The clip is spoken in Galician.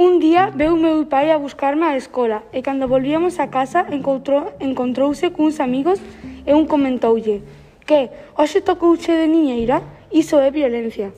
Un día veu meu pai a buscarme á escola e cando volvíamos a casa encontrou, encontrouse cuns amigos e un comentoulle que hoxe tocouche de niñeira, iso é violencia.